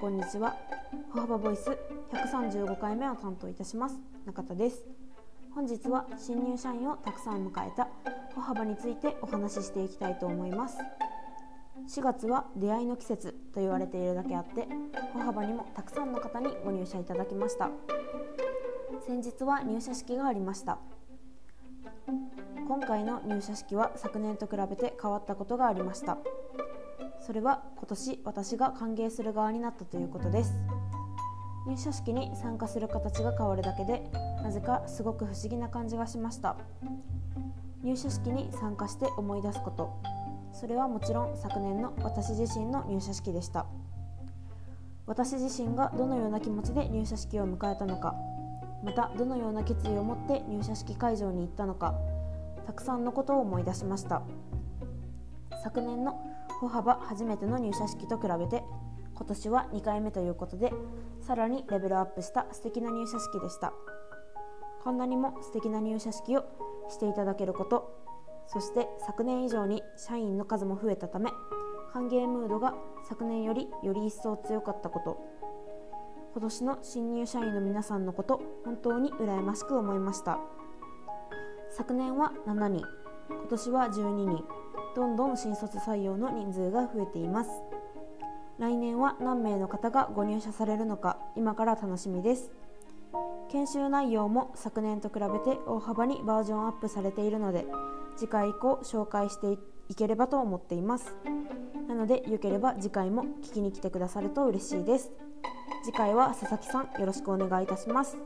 こんにちは。歩幅ボイス135回目を担当いたします。中田です。本日は新入社員をたくさん迎えた歩幅についてお話ししていきたいと思います。4月は出会いの季節と言われているだけあって歩幅にもたくさんの方にご入社いただきました。先日は入社式がありました。今回の入社式は昨年と比べて変わったことがありました。それは今年私が歓迎する側になったということです。入社式に参加する形が変わるだけでなぜかすごく不思議な感じがしました。入社式に参加して思い出すこと。それはもちろん昨年の私自身の入社式でした。私自身がどのような気持ちで入社式を迎えたのか。またどのような決意を持って入社式会場に行ったのか。たくさんのことを思い出しました。昨年の歩幅初めての入社式と比べて今年は2回目ということでさらにレベルアップした素敵な入社式でした。こんなにも素敵な入社式をしていただけることそして昨年以上に社員の数も増えたため歓迎ムードが昨年よりより一層強かったこと。今年の新入社員の皆さんのこと本当に羨ましく思いました。昨年は7人今年は12人。どんどん新卒採用の人数が増えています。来年は何名の方がご入社されるのか今から楽しみです。研修内容も昨年と比べて大幅にバージョンアップされているので次回以降紹介していければと思っています。なのでよければ次回も聞きに来てくださると嬉しいです。次回は佐々木さんよろしくお願いいたします。